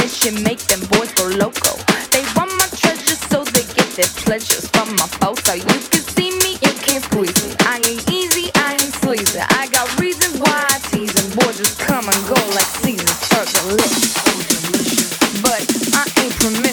mission, make them boys go loco. They want my treasure, so they get their pleasures from my folks. So you can see me, you can't squeeze me. I ain't easy, I ain't sleazy. I got reasons why I tease them. Boys just come and go like seasons, start. But I ain't permitted.